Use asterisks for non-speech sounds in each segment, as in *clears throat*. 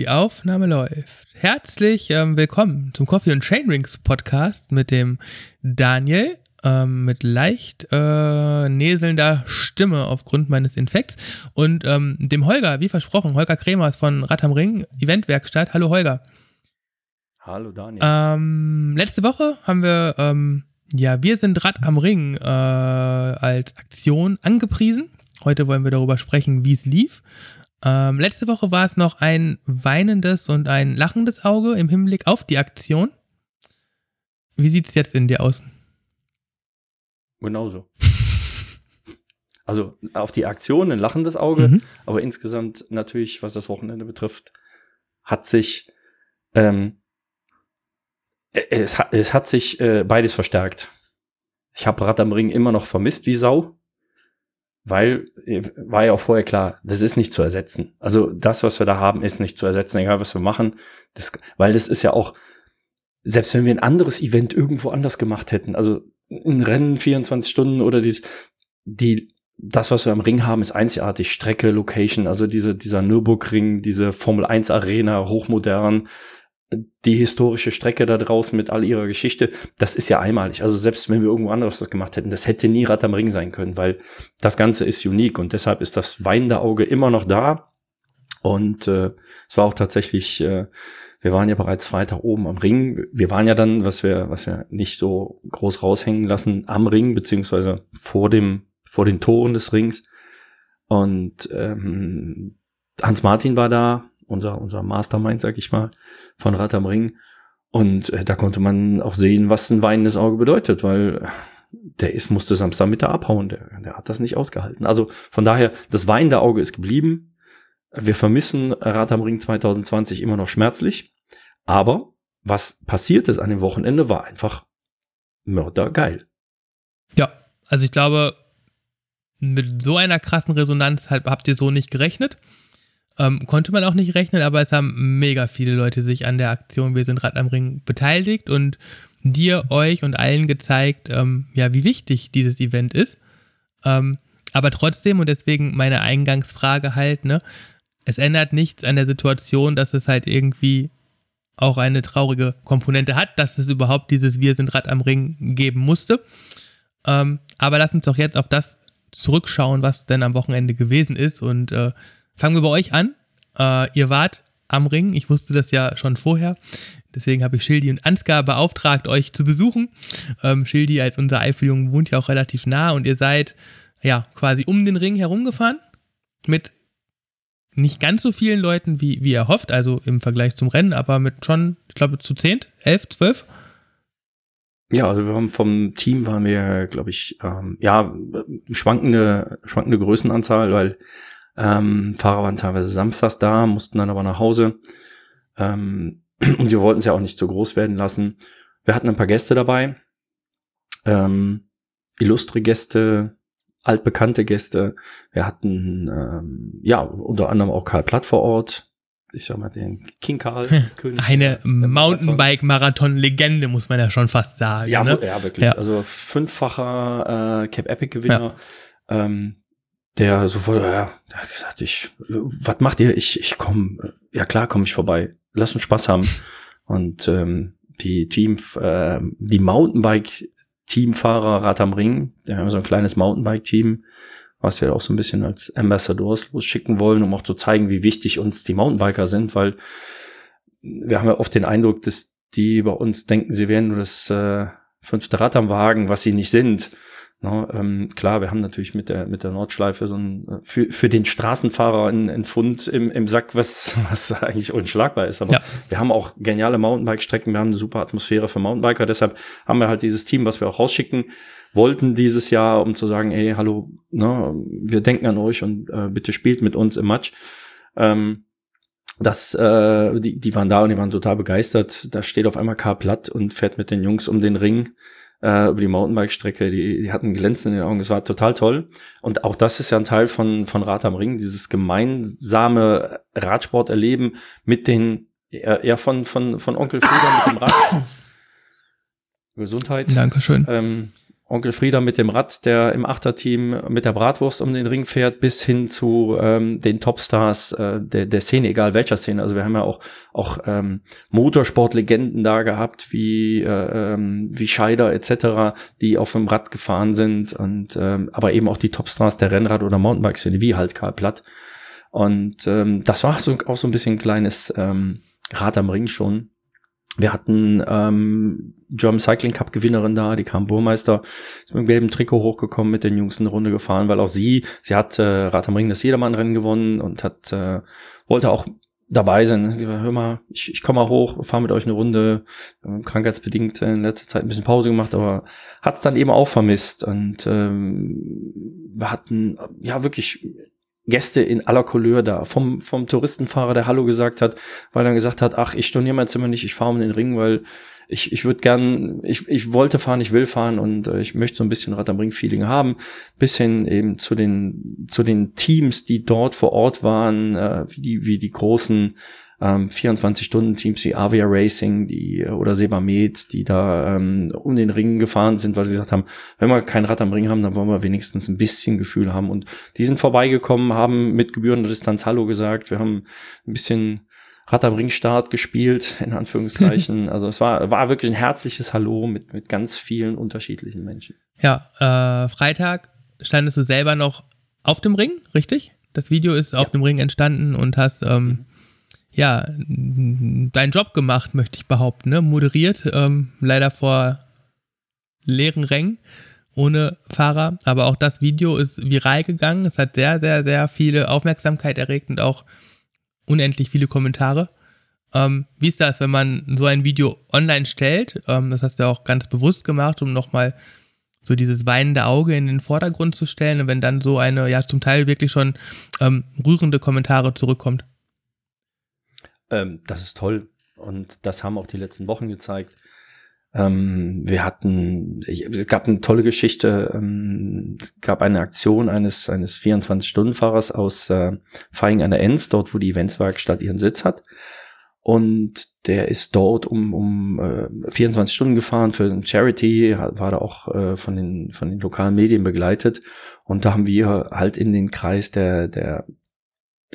Die Aufnahme läuft. Herzlich ähm, willkommen zum Coffee und Chainrings Podcast mit dem Daniel, ähm, mit leicht äh, näselnder Stimme aufgrund meines Infekts und ähm, dem Holger, wie versprochen, Holger Kremers von Rad am Ring, Eventwerkstatt. Hallo Holger. Hallo Daniel. Ähm, letzte Woche haben wir, ähm, ja, wir sind Rad am Ring äh, als Aktion angepriesen. Heute wollen wir darüber sprechen, wie es lief. Ähm, letzte Woche war es noch ein weinendes und ein lachendes Auge im Hinblick auf die Aktion. Wie sieht es jetzt in dir aus? Genauso. *laughs* also auf die Aktion ein lachendes Auge, mhm. aber insgesamt natürlich, was das Wochenende betrifft, hat sich ähm, es, hat, es hat sich äh, beides verstärkt. Ich habe Rad am Ring immer noch vermisst wie Sau weil äh, war ja auch vorher klar, das ist nicht zu ersetzen. Also das, was wir da haben, ist nicht zu ersetzen, egal was wir machen. Das, weil das ist ja auch, selbst wenn wir ein anderes Event irgendwo anders gemacht hätten, also ein Rennen 24 Stunden oder dies, die, das, was wir am Ring haben, ist einzigartig. Strecke, Location, also diese, dieser Nürburgring, diese Formel 1 Arena, hochmodern, die historische Strecke da draußen mit all ihrer Geschichte, das ist ja einmalig. Also selbst wenn wir irgendwo anderes das gemacht hätten, das hätte nie Rad am Ring sein können, weil das Ganze ist unique und deshalb ist das weinende Auge immer noch da. Und äh, es war auch tatsächlich, äh, wir waren ja bereits Freitag oben am Ring. Wir waren ja dann, was wir, was wir nicht so groß raushängen lassen, am Ring, beziehungsweise vor dem, vor den Toren des Rings. Und ähm, Hans Martin war da, unser, unser Mastermind, sag ich mal, von Rad am Ring. Und äh, da konnte man auch sehen, was ein weinendes Auge bedeutet, weil der ist, musste Samstagmittag abhauen, der, der hat das nicht ausgehalten. Also von daher, das weinende Auge ist geblieben. Wir vermissen Rad am Ring 2020 immer noch schmerzlich. Aber was passiert ist an dem Wochenende, war einfach mördergeil. Ja, also ich glaube, mit so einer krassen Resonanz habt ihr so nicht gerechnet. Ähm, konnte man auch nicht rechnen, aber es haben mega viele Leute sich an der Aktion Wir sind Rad am Ring beteiligt und dir, euch und allen gezeigt, ähm, ja, wie wichtig dieses Event ist. Ähm, aber trotzdem, und deswegen meine Eingangsfrage halt, ne, es ändert nichts an der Situation, dass es halt irgendwie auch eine traurige Komponente hat, dass es überhaupt dieses Wir sind Rad am Ring geben musste. Ähm, aber lass uns doch jetzt auf das zurückschauen, was denn am Wochenende gewesen ist und äh, Fangen wir bei euch an. Äh, ihr wart am Ring. Ich wusste das ja schon vorher. Deswegen habe ich Schildi und Ansgar beauftragt, euch zu besuchen. Ähm, Schildi als unser Eifeljungen wohnt ja auch relativ nah und ihr seid ja quasi um den Ring herumgefahren mit nicht ganz so vielen Leuten, wie, wie ihr hofft, also im Vergleich zum Rennen, aber mit schon, ich glaube, zu 10, 11, 12. Ja, also wir haben vom Team waren wir, glaube ich, ähm, ja, schwankende, schwankende Größenanzahl, weil ähm, Fahrer waren teilweise samstags da, mussten dann aber nach Hause. Ähm, *clears throat* und wir wollten es ja auch nicht zu groß werden lassen. Wir hatten ein paar Gäste dabei. Ähm, illustre Gäste, altbekannte Gäste. Wir hatten ähm, ja unter anderem auch Karl Platt vor Ort. Ich sag mal den King Karl. König Eine Mountainbike-Marathon-Legende, muss man ja schon fast sagen. Ja, ne? ja wirklich. Ja. Also fünffacher äh, Cap Epic-Gewinner. Ja. Ähm, der sofort, ja, hat gesagt, ich, was macht ihr? Ich, ich komme, ja klar, komme ich vorbei. Lass uns Spaß haben. Und ähm, die Team, äh, die Mountainbike-Teamfahrer Rad am Ring, wir haben so ein kleines Mountainbike-Team, was wir auch so ein bisschen als Ambassadors losschicken wollen, um auch zu zeigen, wie wichtig uns die Mountainbiker sind, weil wir haben ja oft den Eindruck, dass die bei uns denken, sie wären nur das äh, fünfte Rad am Wagen, was sie nicht sind. No, ähm, klar, wir haben natürlich mit der mit der Nordschleife so ein äh, für, für den Straßenfahrer ein, ein Fund im, im Sack, was *laughs* was eigentlich unschlagbar ist. Aber ja. wir haben auch geniale Mountainbike-Strecken, wir haben eine super Atmosphäre für Mountainbiker. Deshalb haben wir halt dieses Team, was wir auch rausschicken wollten dieses Jahr, um zu sagen, ey, hallo, ne, wir denken an euch und äh, bitte spielt mit uns im Match. Ähm, das, äh, die, die waren da und die waren total begeistert. Da steht auf einmal K. Platt und fährt mit den Jungs um den Ring äh, über die Mountainbike-Strecke. Die, die hatten Glänzen in den Augen. Es war total toll. Und auch das ist ja ein Teil von, von Rad am Ring, dieses gemeinsame Radsport erleben mit den, eher von, von, von Onkel Frieder mit dem Rad. *coughs* Gesundheit. Dankeschön. Ähm, Onkel Frieder mit dem Rad, der im Achterteam mit der Bratwurst um den Ring fährt, bis hin zu ähm, den Topstars äh, der, der Szene, egal welcher Szene. Also wir haben ja auch, auch ähm, Motorsportlegenden da gehabt, wie, äh, ähm, wie Scheider etc., die auf dem Rad gefahren sind und ähm, aber eben auch die Topstars der Rennrad- oder Mountainbike-Szene, wie halt Karl Platt. Und ähm, das war so, auch so ein bisschen ein kleines ähm, Rad am Ring schon. Wir hatten ähm, German Cycling Cup Gewinnerin da, die kam Burmeister, ist mit dem gelben Trikot hochgekommen, mit der jüngsten Runde gefahren, weil auch sie, sie hat äh, Rad am Ring das Jedermann-Rennen gewonnen und hat äh, wollte auch dabei sein. Sie war, hör mal, ich, ich komme mal hoch, fahre mit euch eine Runde, krankheitsbedingt in letzter Zeit ein bisschen Pause gemacht, aber hat es dann eben auch vermisst. Und ähm, wir hatten ja wirklich Gäste in aller Couleur da. Vom, vom Touristenfahrer, der Hallo gesagt hat, weil er gesagt hat, ach, ich storniere mein Zimmer nicht, ich fahre um den Ring, weil ich, ich würde gern, ich, ich wollte fahren, ich will fahren und äh, ich möchte so ein bisschen Rad am Ring-Feeling haben. Bis hin eben zu den, zu den Teams, die dort vor Ort waren, äh, wie, die, wie die großen ähm, 24-Stunden-Teams wie Avia Racing die, oder Sebamed, die da ähm, um den Ring gefahren sind, weil sie gesagt haben, wenn wir kein Rad am Ring haben, dann wollen wir wenigstens ein bisschen Gefühl haben. Und die sind vorbeigekommen, haben mit gebührender Distanz Hallo gesagt. Wir haben ein bisschen Rad am Ringstart gespielt, in Anführungszeichen. *laughs* also es war, war wirklich ein herzliches Hallo mit, mit ganz vielen unterschiedlichen Menschen. Ja, äh, Freitag standest du selber noch auf dem Ring, richtig? Das Video ist auf dem Ring entstanden und hast ähm, ja, deinen Job gemacht, möchte ich behaupten, ne? moderiert, ähm, leider vor leeren Rängen, ohne Fahrer, aber auch das Video ist viral gegangen, es hat sehr, sehr, sehr viele Aufmerksamkeit erregt und auch unendlich viele Kommentare. Ähm, wie ist das, wenn man so ein Video online stellt? Ähm, das hast du auch ganz bewusst gemacht, um nochmal so dieses weinende Auge in den Vordergrund zu stellen und wenn dann so eine, ja, zum Teil wirklich schon ähm, rührende Kommentare zurückkommt. Ähm, das ist toll. Und das haben auch die letzten Wochen gezeigt. Ähm, wir hatten, ich, es gab eine tolle Geschichte, ähm, es gab eine Aktion eines, eines 24-Stunden-Fahrers aus äh, Feing an der Enz, dort wo die Eventswerkstatt ihren Sitz hat. Und der ist dort um, um äh, 24 Stunden gefahren für Charity, war da auch äh, von, den, von den lokalen Medien begleitet. Und da haben wir halt in den Kreis der, der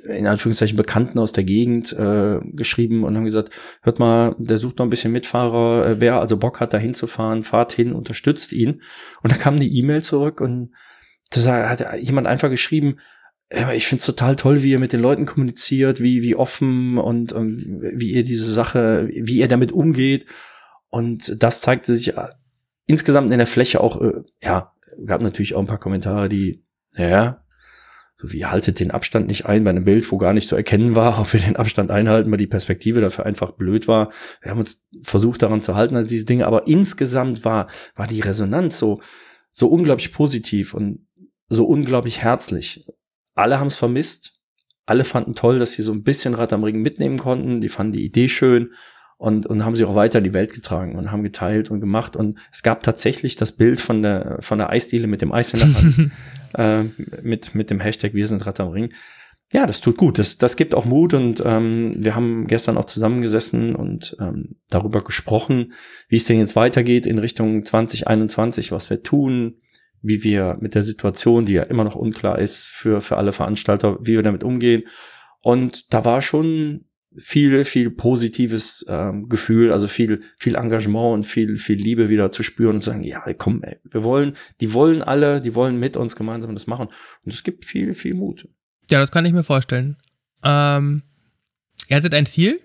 in Anführungszeichen Bekannten aus der Gegend äh, geschrieben und haben gesagt, hört mal, der sucht noch ein bisschen Mitfahrer, äh, wer also Bock hat, da hinzufahren, fahrt hin, unterstützt ihn. Und da kam die E-Mail zurück und da hat jemand einfach geschrieben, ich finde es total toll, wie ihr mit den Leuten kommuniziert, wie, wie offen und, und wie ihr diese Sache, wie ihr damit umgeht. Und das zeigte sich äh, insgesamt in der Fläche auch, äh, ja, gab natürlich auch ein paar Kommentare, die, ja, so wie haltet den Abstand nicht ein bei einem Bild, wo gar nicht zu erkennen war, *laughs* ob wir den Abstand einhalten, weil die Perspektive dafür einfach blöd war. Wir haben uns versucht daran zu halten, also diese Dinge, aber insgesamt war, war die Resonanz so, so unglaublich positiv und so unglaublich herzlich. Alle haben es vermisst. Alle fanden toll, dass sie so ein bisschen Rad am Ring mitnehmen konnten. Die fanden die Idee schön und, und haben sie auch weiter in die Welt getragen und haben geteilt und gemacht. Und es gab tatsächlich das Bild von der, von der Eisdiele mit dem Eis in der Hand, *laughs* äh, mit, mit dem Hashtag Wir sind Rad am Ring. Ja, das tut gut. Das, das gibt auch Mut und ähm, wir haben gestern auch zusammengesessen und ähm, darüber gesprochen, wie es denn jetzt weitergeht in Richtung 2021, was wir tun, wie wir mit der Situation, die ja immer noch unklar ist für, für alle Veranstalter, wie wir damit umgehen. Und da war schon viel, viel positives ähm, Gefühl, also viel, viel Engagement und viel, viel Liebe wieder zu spüren und zu sagen, ja, komm, ey, wir wollen, die wollen alle, die wollen mit uns gemeinsam das machen. Und es gibt viel, viel Mut. Ja, das kann ich mir vorstellen. Ähm, ihr hattet ein Ziel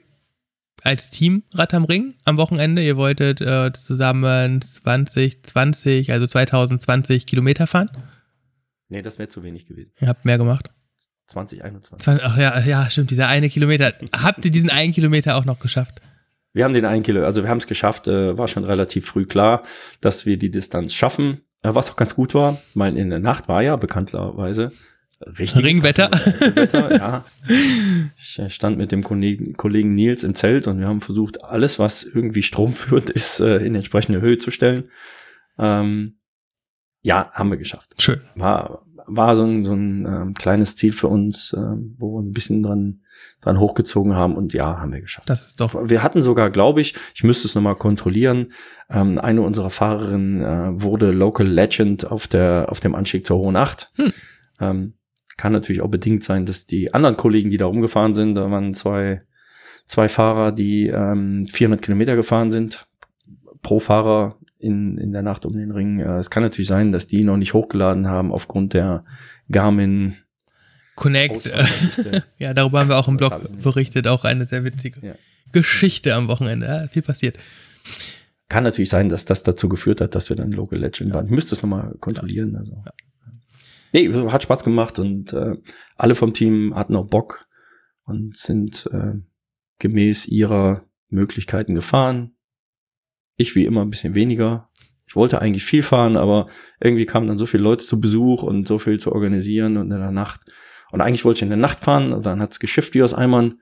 als Team Rad am Ring am Wochenende. Ihr wolltet äh, zusammen 2020, also 2020 Kilometer fahren. Nee, das wäre zu wenig gewesen. Ihr habt mehr gemacht. 2021. Ach ja, ja, stimmt, dieser eine Kilometer. Habt ihr diesen einen Kilometer auch noch geschafft? Wir haben den einen Kilometer, also wir haben es geschafft, äh, war schon relativ früh klar, dass wir die Distanz schaffen, äh, was auch ganz gut war, weil in der Nacht war ja bekanntlerweise richtig Ringwetter. Wetter, ja. Ich stand mit dem Kollegen, Kollegen Nils im Zelt und wir haben versucht, alles, was irgendwie stromführend *laughs* ist, äh, in entsprechende Höhe zu stellen. Ähm, ja, haben wir geschafft. Schön. War war so ein, so ein ähm, kleines Ziel für uns, ähm, wo wir ein bisschen dran, dran hochgezogen haben und ja, haben wir geschafft. Das ist doch. Wir hatten sogar, glaube ich, ich müsste es nochmal kontrollieren, ähm, eine unserer Fahrerinnen äh, wurde Local Legend auf der auf dem Anstieg zur Hohen Acht. Hm. Ähm, kann natürlich auch bedingt sein, dass die anderen Kollegen, die da rumgefahren sind, da waren zwei zwei Fahrer, die ähm, 400 Kilometer gefahren sind pro Fahrer in, in der Nacht um den Ring. Äh, es kann natürlich sein, dass die noch nicht hochgeladen haben aufgrund der Garmin Connect. *laughs* ja, darüber haben wir auch im Blog berichtet, auch eine sehr witzige ja. Geschichte am Wochenende. Ja, viel passiert. Kann natürlich sein, dass das dazu geführt hat, dass wir dann Local Legend waren. Ich müsste es nochmal kontrollieren. Also. Ja. Nee, hat Spaß gemacht und äh, alle vom Team hatten auch Bock und sind äh, gemäß ihrer Möglichkeiten gefahren. Ich wie immer ein bisschen weniger. Ich wollte eigentlich viel fahren, aber irgendwie kamen dann so viele Leute zu Besuch und so viel zu organisieren und in der Nacht. Und eigentlich wollte ich in der Nacht fahren und dann hat's geschifft wie aus Eimern.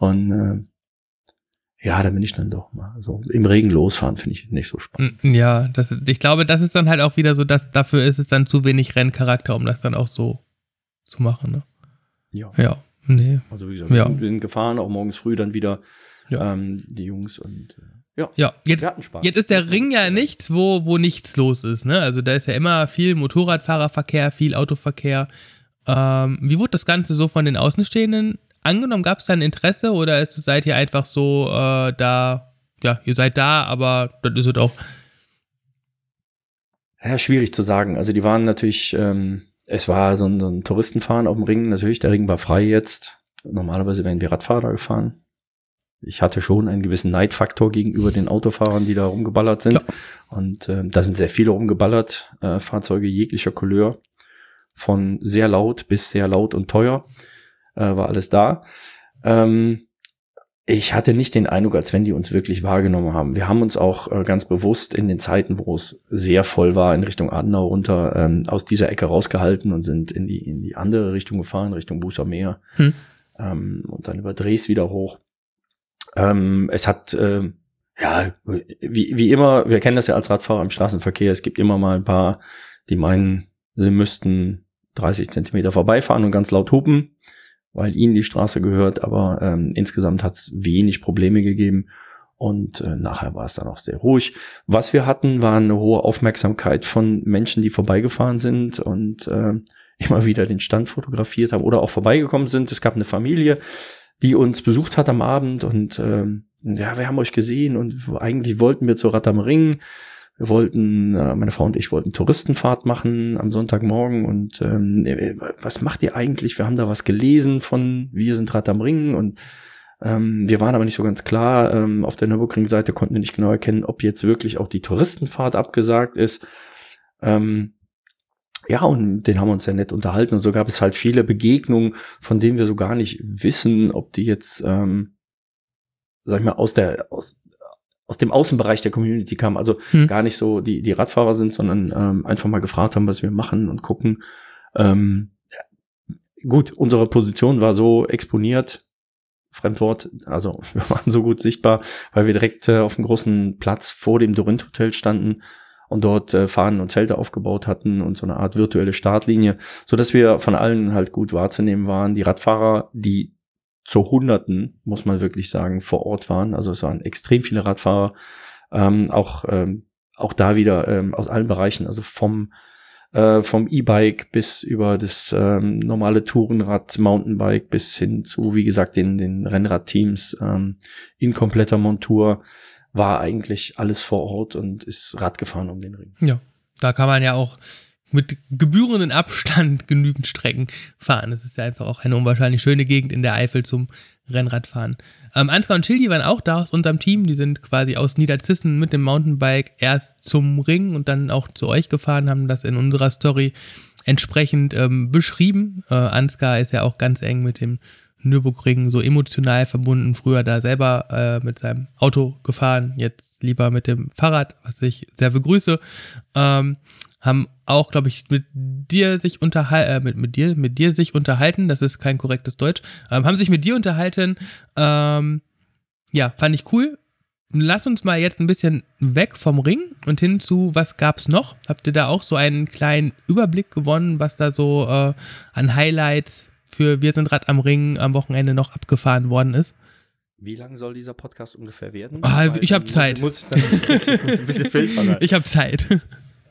Und äh, ja, da bin ich dann doch mal so im Regen losfahren, finde ich nicht so spannend. Ja, das, ich glaube, das ist dann halt auch wieder so, dass dafür ist es dann zu wenig Renncharakter, um das dann auch so zu machen. Ne? Ja. Ja, nee. Also wie gesagt, ja. wir sind gefahren, auch morgens früh dann wieder ja. ähm, die Jungs und äh, ja, ja jetzt, jetzt ist der Ring ja nichts, wo, wo nichts los ist. Ne? Also da ist ja immer viel Motorradfahrerverkehr, viel Autoverkehr. Ähm, wie wurde das Ganze so von den Außenstehenden angenommen? Gab es da ein Interesse oder ist, seid ihr einfach so äh, da, ja, ihr seid da, aber das ist es auch. Ja, schwierig zu sagen. Also die waren natürlich, ähm, es war so ein, so ein Touristenfahren auf dem Ring. Natürlich, der Ring war frei jetzt. Normalerweise wären wir Radfahrer gefahren ich hatte schon einen gewissen Neidfaktor gegenüber den Autofahrern, die da rumgeballert sind. Ja. Und äh, da sind sehr viele rumgeballert, äh, Fahrzeuge jeglicher Couleur, von sehr laut bis sehr laut und teuer, äh, war alles da. Ähm, ich hatte nicht den Eindruck, als wenn die uns wirklich wahrgenommen haben. Wir haben uns auch äh, ganz bewusst in den Zeiten, wo es sehr voll war, in Richtung Adenau runter, ähm, aus dieser Ecke rausgehalten und sind in die, in die andere Richtung gefahren, Richtung Bußer Meer. Hm. Ähm, und dann über Dres wieder hoch. Ähm, es hat, äh, ja, wie, wie immer, wir kennen das ja als Radfahrer im Straßenverkehr, es gibt immer mal ein paar, die meinen, sie müssten 30 Zentimeter vorbeifahren und ganz laut hupen, weil ihnen die Straße gehört, aber ähm, insgesamt hat es wenig Probleme gegeben und äh, nachher war es dann auch sehr ruhig. Was wir hatten, war eine hohe Aufmerksamkeit von Menschen, die vorbeigefahren sind und äh, *laughs* immer wieder den Stand fotografiert haben oder auch vorbeigekommen sind. Es gab eine Familie, die uns besucht hat am Abend und ähm, ja, wir haben euch gesehen und eigentlich wollten wir zu Rad am Ring. Wir wollten, äh, meine Frau und ich wollten Touristenfahrt machen am Sonntagmorgen und ähm, äh, was macht ihr eigentlich? Wir haben da was gelesen von Wir sind Rad am Ring und ähm, wir waren aber nicht so ganz klar. Ähm, auf der Nürburgring-Seite konnten wir nicht genau erkennen, ob jetzt wirklich auch die Touristenfahrt abgesagt ist. Ähm, ja, und den haben wir uns sehr nett unterhalten. Und so gab es halt viele Begegnungen, von denen wir so gar nicht wissen, ob die jetzt, ähm, sag ich mal, aus der, aus, aus dem Außenbereich der Community kamen. Also hm. gar nicht so die, die Radfahrer sind, sondern ähm, einfach mal gefragt haben, was wir machen und gucken. Ähm, gut, unsere Position war so exponiert, Fremdwort, also *laughs* wir waren so gut sichtbar, weil wir direkt äh, auf einem großen Platz vor dem Dorint Hotel standen und dort äh, Fahnen und Zelte aufgebaut hatten und so eine Art virtuelle Startlinie, so dass wir von allen halt gut wahrzunehmen waren. Die Radfahrer, die zu Hunderten, muss man wirklich sagen, vor Ort waren. Also es waren extrem viele Radfahrer, ähm, auch, ähm, auch da wieder ähm, aus allen Bereichen, also vom äh, vom E-Bike bis über das ähm, normale Tourenrad, Mountainbike bis hin zu, wie gesagt, den, den Rennradteams ähm, in kompletter Montur war eigentlich alles vor Ort und ist Rad gefahren um den Ring. Ja, da kann man ja auch mit gebührenden Abstand *laughs* genügend Strecken fahren. Das ist ja einfach auch eine unwahrscheinlich schöne Gegend in der Eifel zum Rennradfahren. Ähm, Ansgar und Childi waren auch da aus unserem Team. Die sind quasi aus Niederzissen mit dem Mountainbike erst zum Ring und dann auch zu euch gefahren, haben das in unserer Story entsprechend ähm, beschrieben. Äh, Ansgar ist ja auch ganz eng mit dem Nürburgring so emotional verbunden. Früher da selber äh, mit seinem Auto gefahren, jetzt lieber mit dem Fahrrad, was ich sehr begrüße. Ähm, haben auch, glaube ich, mit dir sich unterhalten, äh, mit, mit dir, mit dir sich unterhalten, das ist kein korrektes Deutsch, ähm, haben sich mit dir unterhalten. Ähm, ja, fand ich cool. lass uns mal jetzt ein bisschen weg vom Ring und hin zu, was gab's noch? Habt ihr da auch so einen kleinen Überblick gewonnen, was da so äh, an Highlights für Wir sind Rad am Ring am Wochenende noch abgefahren worden ist? Wie lang soll dieser Podcast ungefähr werden? Ah, ich habe Zeit. Muss, muss ich, muss ich ein bisschen filtern. *laughs* ich habe Zeit.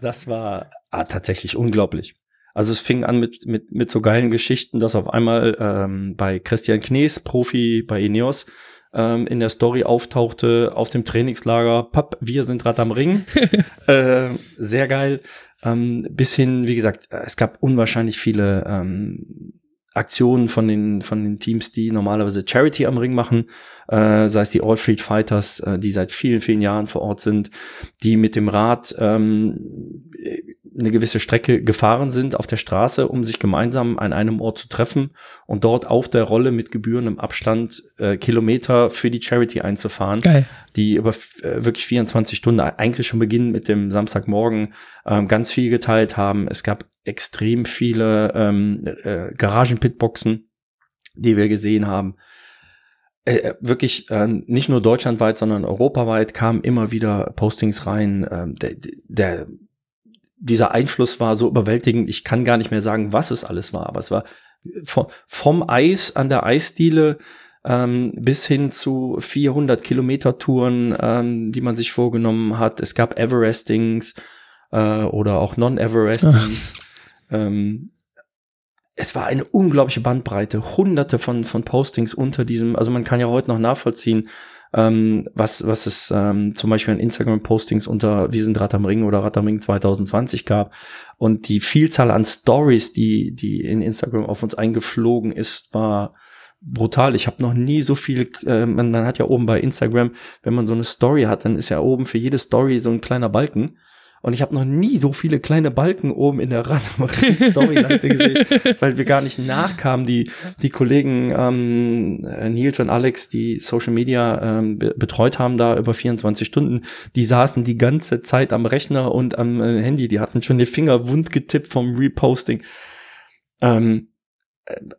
Das war ah, tatsächlich unglaublich. Also es fing an mit, mit, mit so geilen Geschichten, dass auf einmal ähm, bei Christian Knies, Profi bei Ineos, ähm, in der Story auftauchte aus dem Trainingslager, Papp, wir sind Rad am Ring. *laughs* äh, sehr geil. Ähm, bis hin, wie gesagt, es gab unwahrscheinlich viele ähm, Aktionen von den, von den Teams, die normalerweise Charity am Ring machen, äh, sei es die All Freed Fighters, äh, die seit vielen, vielen Jahren vor Ort sind, die mit dem Rad ähm, eine gewisse Strecke gefahren sind auf der Straße, um sich gemeinsam an einem Ort zu treffen und dort auf der Rolle mit gebührendem Abstand äh, Kilometer für die Charity einzufahren, Geil. die über äh, wirklich 24 Stunden, eigentlich schon beginnen mit dem Samstagmorgen, ähm, ganz viel geteilt haben. Es gab extrem viele ähm, äh, Garagen-Pitboxen, die wir gesehen haben. Äh, äh, wirklich äh, nicht nur deutschlandweit, sondern europaweit kamen immer wieder Postings rein. Ähm, der, der dieser Einfluss war so überwältigend, ich kann gar nicht mehr sagen, was es alles war, aber es war vom, vom Eis an der Eisdiele ähm, bis hin zu 400 Kilometer Touren, ähm, die man sich vorgenommen hat. Es gab Everestings äh, oder auch Non-Everestings. *laughs* Ähm, es war eine unglaubliche Bandbreite, hunderte von, von Postings unter diesem, also man kann ja heute noch nachvollziehen, ähm, was, was es ähm, zum Beispiel an Instagram-Postings unter Wir sind Rad am Ring oder Rad am Ring 2020 gab. Und die Vielzahl an Stories, die, die in Instagram auf uns eingeflogen ist, war brutal. Ich habe noch nie so viel, äh, man, man hat ja oben bei Instagram, wenn man so eine Story hat, dann ist ja oben für jede Story so ein kleiner Balken. Und ich habe noch nie so viele kleine Balken oben in der Storyleiste *laughs* gesehen, weil wir gar nicht nachkamen. Die, die Kollegen ähm, Nils und Alex, die Social Media ähm, betreut haben da über 24 Stunden, die saßen die ganze Zeit am Rechner und am äh, Handy. Die hatten schon die Finger wund getippt vom Reposting. Ähm,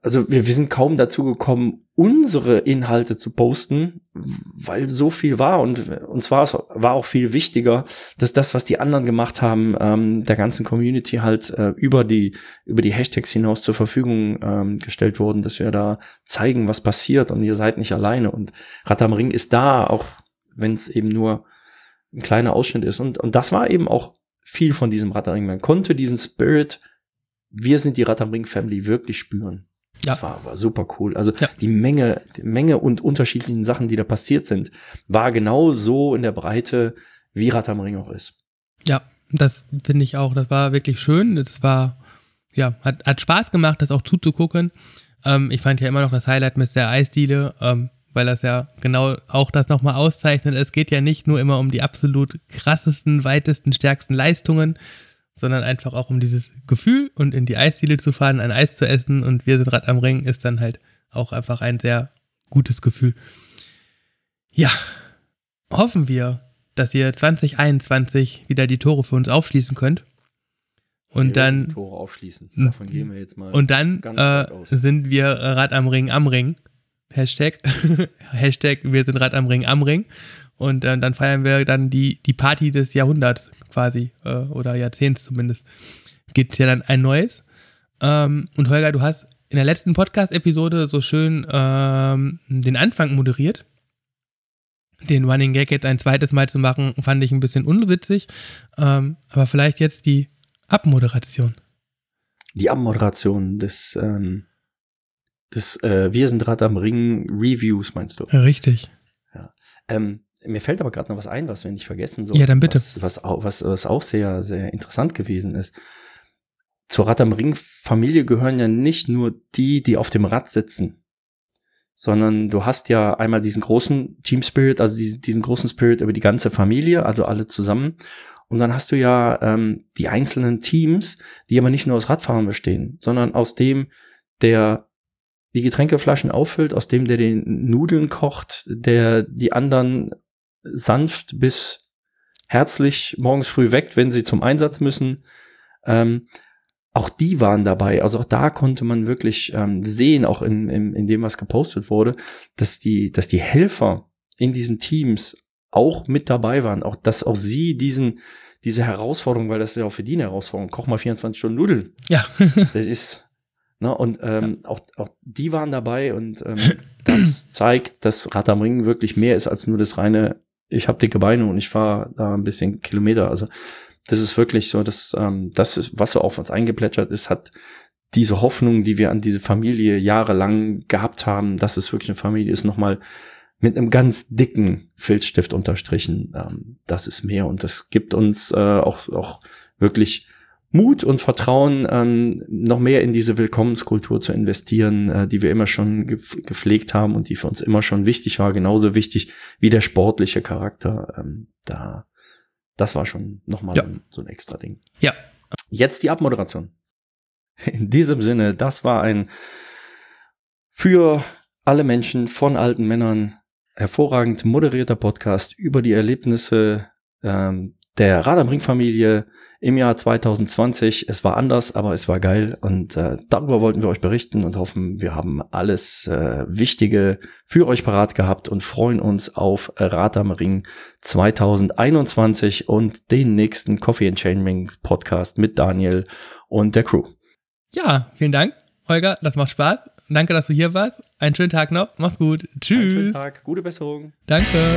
also wir, wir sind kaum dazu gekommen, unsere Inhalte zu posten, weil so viel war und und zwar war auch viel wichtiger, dass das, was die anderen gemacht haben, ähm, der ganzen Community halt äh, über die über die Hashtags hinaus zur Verfügung ähm, gestellt wurden, dass wir da zeigen, was passiert und ihr seid nicht alleine und Rad am Ring ist da, auch wenn es eben nur ein kleiner Ausschnitt ist und und das war eben auch viel von diesem Rad am Ring. Man konnte diesen Spirit wir sind die Rad am Ring Family wirklich spüren. Ja. Das war aber super cool. Also ja. die Menge, die Menge und unterschiedlichen Sachen, die da passiert sind, war genau so in der Breite, wie Rad am Ring auch ist. Ja, das finde ich auch. Das war wirklich schön. Das war, ja, hat, hat Spaß gemacht, das auch zuzugucken. Ähm, ich fand ja immer noch das Highlight mit der Eisdiele, ähm, weil das ja genau auch das nochmal auszeichnet. Es geht ja nicht nur immer um die absolut krassesten, weitesten, stärksten Leistungen, sondern einfach auch um dieses Gefühl und in die Eisdiele zu fahren, ein Eis zu essen und wir sind Rad am Ring, ist dann halt auch einfach ein sehr gutes Gefühl. Ja, hoffen wir, dass ihr 2021 wieder die Tore für uns aufschließen könnt. Und wir dann. Tore aufschließen. Davon gehen wir jetzt mal. Und dann äh, sind wir Rad am Ring am Ring. Hashtag. *laughs* Hashtag wir sind Rad am Ring am Ring. Und äh, dann feiern wir dann die, die Party des Jahrhunderts quasi, äh, oder Jahrzehnts zumindest, gibt es ja dann ein neues. Ähm, und Holger, du hast in der letzten Podcast-Episode so schön ähm, den Anfang moderiert. Den Running Gag jetzt ein zweites Mal zu machen, fand ich ein bisschen unwitzig. Ähm, aber vielleicht jetzt die Abmoderation. Die Abmoderation des, ähm, des äh, Wir sind Rad am Ring Reviews, meinst du? Richtig. Ja. Ähm, mir fällt aber gerade noch was ein, was wir nicht vergessen sollen. Ja, dann bitte. Was, was, was, was auch sehr, sehr interessant gewesen ist. Zur Rad am Ring Familie gehören ja nicht nur die, die auf dem Rad sitzen, sondern du hast ja einmal diesen großen Team Spirit, also diesen, diesen großen Spirit über die ganze Familie, also alle zusammen. Und dann hast du ja ähm, die einzelnen Teams, die aber nicht nur aus Radfahrern bestehen, sondern aus dem, der die Getränkeflaschen auffüllt, aus dem, der den Nudeln kocht, der die anderen sanft bis herzlich morgens früh weckt, wenn sie zum Einsatz müssen. Ähm, auch die waren dabei. Also auch da konnte man wirklich ähm, sehen, auch in, in, in dem, was gepostet wurde, dass die, dass die Helfer in diesen Teams auch mit dabei waren, auch dass auch sie diesen diese Herausforderung, weil das ist ja auch für die eine Herausforderung, koch mal 24 Stunden Nudeln. Ja. *laughs* das ist Ne, und ähm, ja. auch, auch die waren dabei und ähm, das *clears throat* zeigt, dass Rad am Ring wirklich mehr ist als nur das reine, ich habe dicke Beine und ich fahre da ein bisschen Kilometer. Also das ist wirklich so, dass ähm, das ist, was so auf uns eingeplätschert ist, hat diese Hoffnung, die wir an diese Familie jahrelang gehabt haben, dass es wirklich eine Familie ist, nochmal mit einem ganz dicken Filzstift unterstrichen. Ähm, das ist mehr und das gibt uns äh, auch, auch wirklich Mut und Vertrauen, ähm, noch mehr in diese Willkommenskultur zu investieren, äh, die wir immer schon gepflegt haben und die für uns immer schon wichtig war, genauso wichtig wie der sportliche Charakter. Ähm, da, das war schon nochmal ja. so, so ein extra Ding. Ja. Jetzt die Abmoderation. In diesem Sinne, das war ein für alle Menschen von alten Männern hervorragend moderierter Podcast über die Erlebnisse ähm, der Rad am Ring Familie im Jahr 2020. Es war anders, aber es war geil und äh, darüber wollten wir euch berichten und hoffen, wir haben alles äh, Wichtige für euch parat gehabt und freuen uns auf Rad am Ring 2021 und den nächsten Coffee and Chaining Podcast mit Daniel und der Crew. Ja, vielen Dank, Holger, das macht Spaß. Danke, dass du hier warst. Einen schönen Tag noch. Mach's gut. Tschüss. Einen schönen Tag. Gute Besserung. Danke.